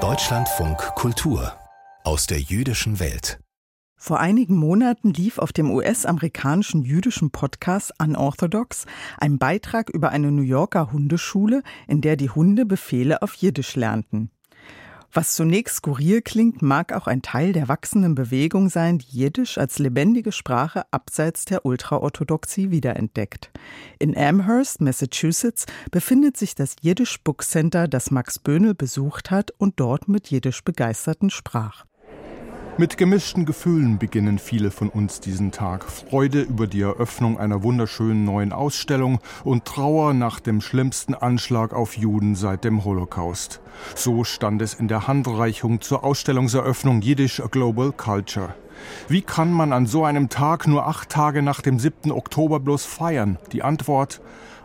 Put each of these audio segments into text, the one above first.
Deutschlandfunk Kultur aus der jüdischen Welt. Vor einigen Monaten lief auf dem US-amerikanischen jüdischen Podcast Unorthodox ein Beitrag über eine New Yorker Hundeschule, in der die Hunde Befehle auf Jiddisch lernten. Was zunächst skurril klingt, mag auch ein Teil der wachsenden Bewegung sein, die Jiddisch als lebendige Sprache abseits der Ultraorthodoxie wiederentdeckt. In Amherst, Massachusetts, befindet sich das Jiddisch Book Center, das Max Böhnel besucht hat und dort mit Jiddisch Begeisterten sprach. Mit gemischten Gefühlen beginnen viele von uns diesen Tag. Freude über die Eröffnung einer wunderschönen neuen Ausstellung und Trauer nach dem schlimmsten Anschlag auf Juden seit dem Holocaust. So stand es in der Handreichung zur Ausstellungseröffnung Yiddish A Global Culture. Wie kann man an so einem Tag nur acht Tage nach dem 7. Oktober bloß feiern? Die Antwort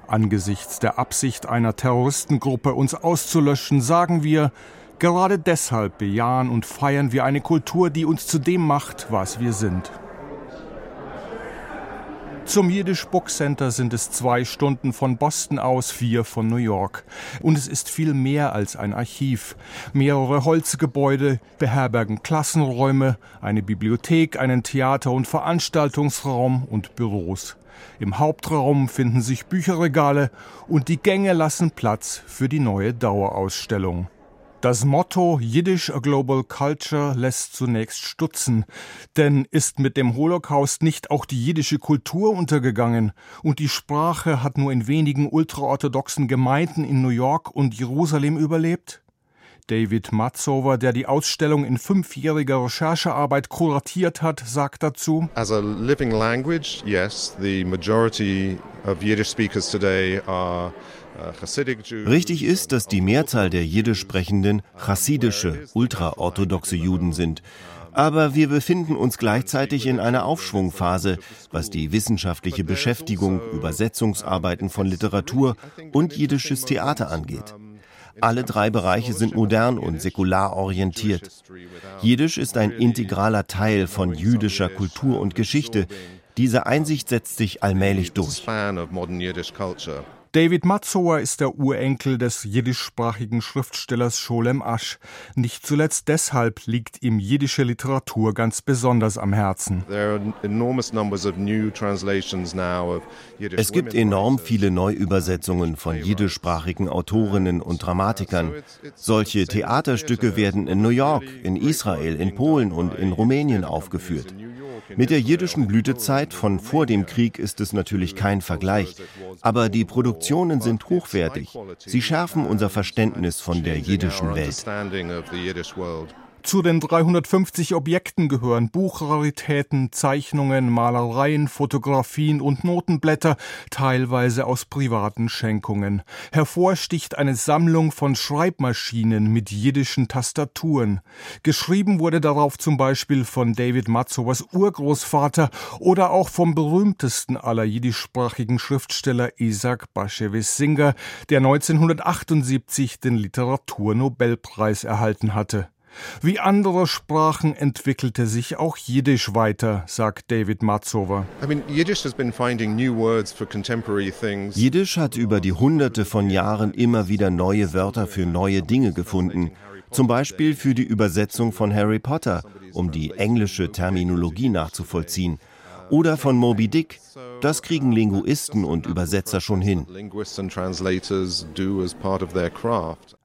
Angesichts der Absicht einer Terroristengruppe, uns auszulöschen, sagen wir, Gerade deshalb bejahen und feiern wir eine Kultur, die uns zu dem macht, was wir sind. Zum Yiddish Book Center sind es zwei Stunden von Boston aus, vier von New York. Und es ist viel mehr als ein Archiv. Mehrere Holzgebäude beherbergen Klassenräume, eine Bibliothek, einen Theater- und Veranstaltungsraum und Büros. Im Hauptraum finden sich Bücherregale und die Gänge lassen Platz für die neue Dauerausstellung. Das Motto Yiddish a Global Culture lässt zunächst stutzen, denn ist mit dem Holocaust nicht auch die jiddische Kultur untergegangen und die Sprache hat nur in wenigen ultraorthodoxen Gemeinden in New York und Jerusalem überlebt? David Matzover, der die Ausstellung in fünfjähriger Recherchearbeit kuratiert hat, sagt dazu: As a living language, yes, the majority of Yiddish speakers today are Richtig ist, dass die Mehrzahl der Jiddisch sprechenden chassidische, ultraorthodoxe Juden sind. Aber wir befinden uns gleichzeitig in einer Aufschwungphase, was die wissenschaftliche Beschäftigung, Übersetzungsarbeiten von Literatur und jiddisches Theater angeht. Alle drei Bereiche sind modern und säkular orientiert. Jiddisch ist ein integraler Teil von jüdischer Kultur und Geschichte. Diese Einsicht setzt sich allmählich durch. David Matzower ist der Urenkel des jiddischsprachigen Schriftstellers Scholem Asch. Nicht zuletzt deshalb liegt ihm jiddische Literatur ganz besonders am Herzen. Es gibt enorm viele Neuübersetzungen von jiddischsprachigen Autorinnen und Dramatikern. Solche Theaterstücke werden in New York, in Israel, in Polen und in Rumänien aufgeführt. Mit der jiddischen Blütezeit von vor dem Krieg ist es natürlich kein Vergleich, aber die Produktionen sind hochwertig. Sie schärfen unser Verständnis von der jiddischen Welt. Zu den 350 Objekten gehören Buchraritäten, Zeichnungen, Malereien, Fotografien und Notenblätter, teilweise aus privaten Schenkungen. Hervorsticht eine Sammlung von Schreibmaschinen mit jiddischen Tastaturen. Geschrieben wurde darauf zum Beispiel von David Matzowers Urgroßvater oder auch vom berühmtesten aller jiddischsprachigen Schriftsteller Isaac Bashevis Singer, der 1978 den Literaturnobelpreis erhalten hatte. Wie andere Sprachen entwickelte sich auch Jiddisch weiter, sagt David Matzover. Jiddisch hat über die Hunderte von Jahren immer wieder neue Wörter für neue Dinge gefunden. Zum Beispiel für die Übersetzung von Harry Potter, um die englische Terminologie nachzuvollziehen. Oder von Moby Dick. Das kriegen Linguisten und Übersetzer schon hin.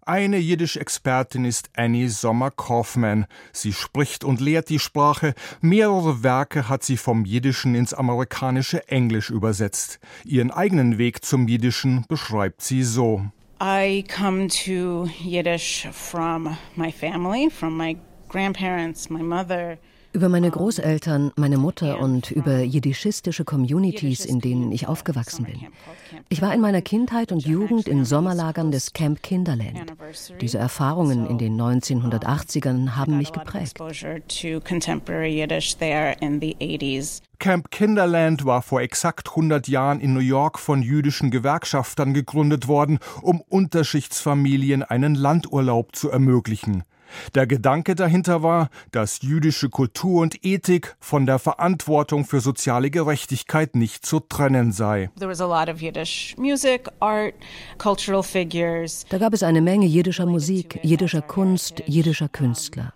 Eine Jiddisch-Expertin ist Annie Sommer-Kaufmann. Sie spricht und lehrt die Sprache. Mehrere Werke hat sie vom Jiddischen ins amerikanische Englisch übersetzt. Ihren eigenen Weg zum Jiddischen beschreibt sie so. I come to Yiddish from my family, from my grandparents, my mother. Über meine Großeltern, meine Mutter und über jiddischistische Communities, in denen ich aufgewachsen bin. Ich war in meiner Kindheit und Jugend in Sommerlagern des Camp Kinderland. Diese Erfahrungen in den 1980ern haben mich geprägt. Camp Kinderland war vor exakt 100 Jahren in New York von jüdischen Gewerkschaftern gegründet worden, um Unterschichtsfamilien einen Landurlaub zu ermöglichen. Der Gedanke dahinter war, dass jüdische Kultur und Ethik von der Verantwortung für soziale Gerechtigkeit nicht zu trennen sei. Da gab es eine Menge jiddischer Musik, jiddischer Kunst, jiddischer Künstler.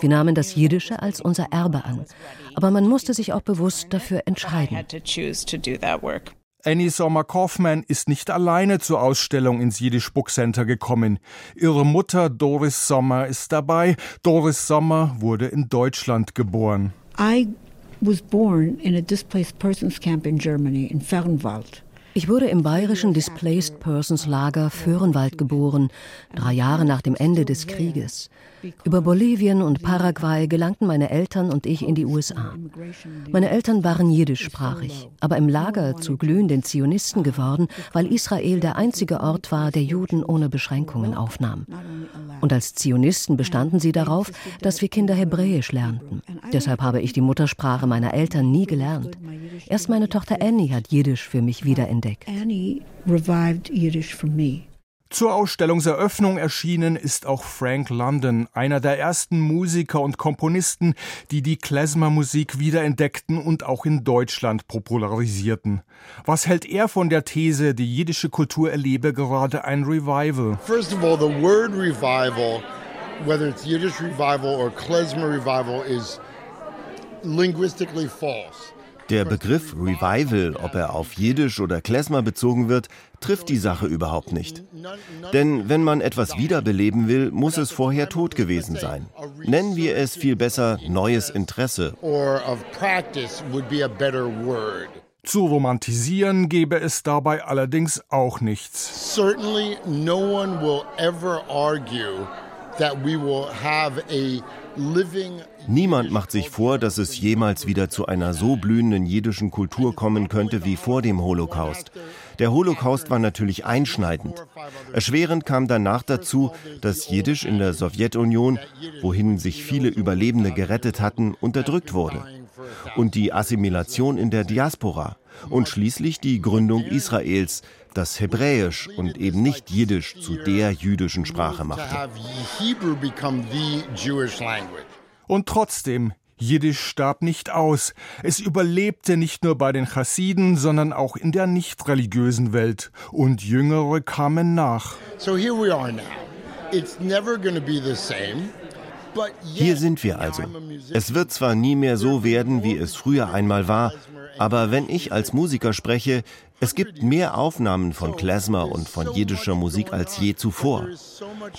Wir nahmen das Jiddische als unser Erbe an, aber man musste sich auch bewusst dafür entscheiden. Annie Sommer Kaufmann ist nicht alleine zur Ausstellung ins Yiddish Book Center gekommen. Ihre Mutter Doris Sommer ist dabei. Doris Sommer wurde in Deutschland geboren. I was born in a displaced persons camp in Germany in Fernwald. Ich wurde im bayerischen Displaced Persons Lager Föhrenwald geboren, drei Jahre nach dem Ende des Krieges. Über Bolivien und Paraguay gelangten meine Eltern und ich in die USA. Meine Eltern waren jiddischsprachig, aber im Lager zu glühenden Zionisten geworden, weil Israel der einzige Ort war, der Juden ohne Beschränkungen aufnahm. Und als Zionisten bestanden sie darauf, dass wir Kinder Hebräisch lernten. Deshalb habe ich die Muttersprache meiner Eltern nie gelernt. Erst meine Tochter Annie hat Jiddisch für mich wiederentdeckt. Annie revived Yiddish for me. Zur Ausstellungseröffnung erschienen ist auch Frank London, einer der ersten Musiker und Komponisten, die die Klezmer-Musik wiederentdeckten und auch in Deutschland popularisierten. Was hält er von der These, die jiddische Kultur erlebe gerade ein Revival? First of all, the word revival, whether it's Yiddish revival or Klezmer revival, is linguistically false. Der Begriff Revival, ob er auf Jiddisch oder Klezmer bezogen wird, trifft die Sache überhaupt nicht. Denn wenn man etwas wiederbeleben will, muss es vorher tot gewesen sein. Nennen wir es viel besser neues Interesse. Zu romantisieren gäbe es dabei allerdings auch nichts. Certainly no one will ever argue that we will have a Niemand macht sich vor, dass es jemals wieder zu einer so blühenden jiddischen Kultur kommen könnte wie vor dem Holocaust. Der Holocaust war natürlich einschneidend. Erschwerend kam danach dazu, dass Jiddisch in der Sowjetunion, wohin sich viele Überlebende gerettet hatten, unterdrückt wurde. Und die Assimilation in der Diaspora. Und schließlich die Gründung Israels, das Hebräisch und eben nicht Jiddisch zu der jüdischen Sprache machte. Und trotzdem, Jiddisch starb nicht aus. Es überlebte nicht nur bei den Chassiden, sondern auch in der nicht religiösen Welt. Und Jüngere kamen nach. Hier sind wir also. Es wird zwar nie mehr so werden, wie es früher einmal war, aber wenn ich als Musiker spreche, es gibt mehr Aufnahmen von Klezmer und von jiddischer Musik als je zuvor.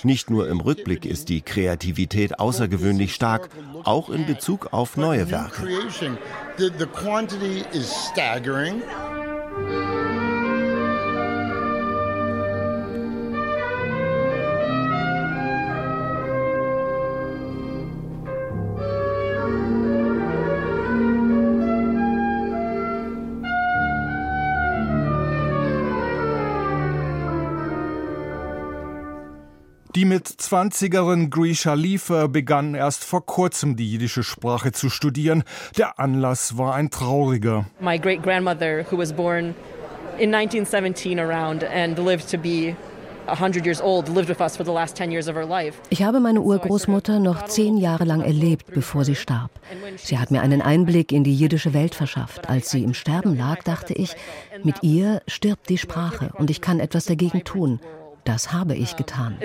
Nicht nur im Rückblick ist die Kreativität außergewöhnlich stark, auch in Bezug auf neue Werke. Die mit 20erin Grisha Liefer begann erst vor kurzem die jiddische Sprache zu studieren. Der Anlass war ein trauriger. My great grandmother who was born in 1917 around and lived to be ich habe meine Urgroßmutter noch zehn Jahre lang erlebt, bevor sie starb. Sie hat mir einen Einblick in die jiddische Welt verschafft. Als sie im Sterben lag, dachte ich, mit ihr stirbt die Sprache und ich kann etwas dagegen tun. Das habe ich getan.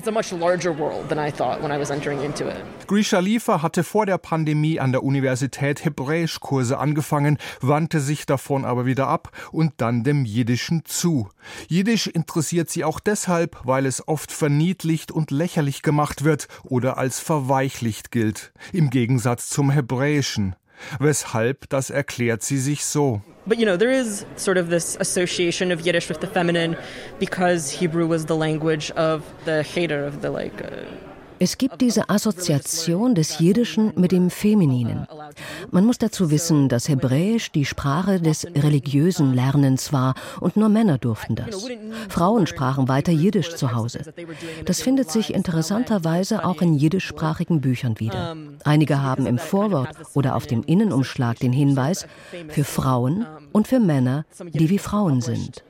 Grisha Liefer hatte vor der Pandemie an der Universität Hebräischkurse angefangen, wandte sich davon aber wieder ab und dann dem Jiddischen zu. Jiddisch interessiert sie auch deshalb, weil es oft verniedlicht und lächerlich gemacht wird oder als verweichlicht gilt, im Gegensatz zum Hebräischen. Weshalb, das erklärt sie sich so. But you know, there is sort of this association of Yiddish with the feminine because Hebrew was the language of the hater of the like uh, Es gibt diese Assoziation des Jiddischen mit dem Femininen. Man muss dazu wissen, dass Hebräisch die Sprache des religiösen Lernens war und nur Männer durften das. Frauen sprachen weiter Jiddisch zu Hause. Das findet sich interessanterweise auch in jiddischsprachigen Büchern wieder. Einige haben im Vorwort oder auf dem Innenumschlag den Hinweis für Frauen und für Männer, die wie Frauen sind.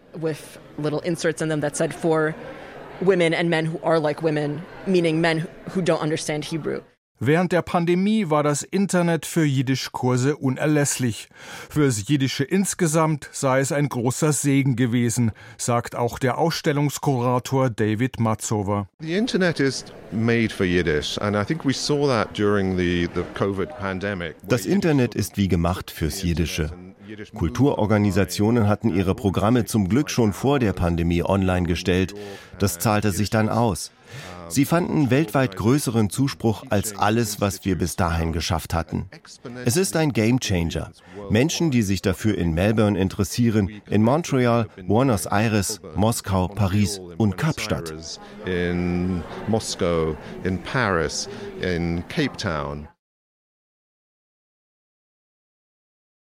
Women and men who are like women meaning men who don't understand Hebrew. Während der Pandemie war das Internet für Jiddischkurse unerlässlich. Fürs Jiddische insgesamt sei es ein großer Segen gewesen, sagt auch der Ausstellungskurator David Matzover. The internet is made for Yiddish and I think we saw that during the, the COVID pandemic. Das Internet ist wie gemacht fürs Jiddische. Kulturorganisationen hatten ihre Programme zum Glück schon vor der Pandemie online gestellt. Das zahlte sich dann aus. Sie fanden weltweit größeren Zuspruch als alles, was wir bis dahin geschafft hatten. Es ist ein Gamechanger. Menschen, die sich dafür in Melbourne interessieren, in Montreal, Buenos Aires, Moskau, Paris und Kapstadt. In Moskau, in Paris, in Cape Town.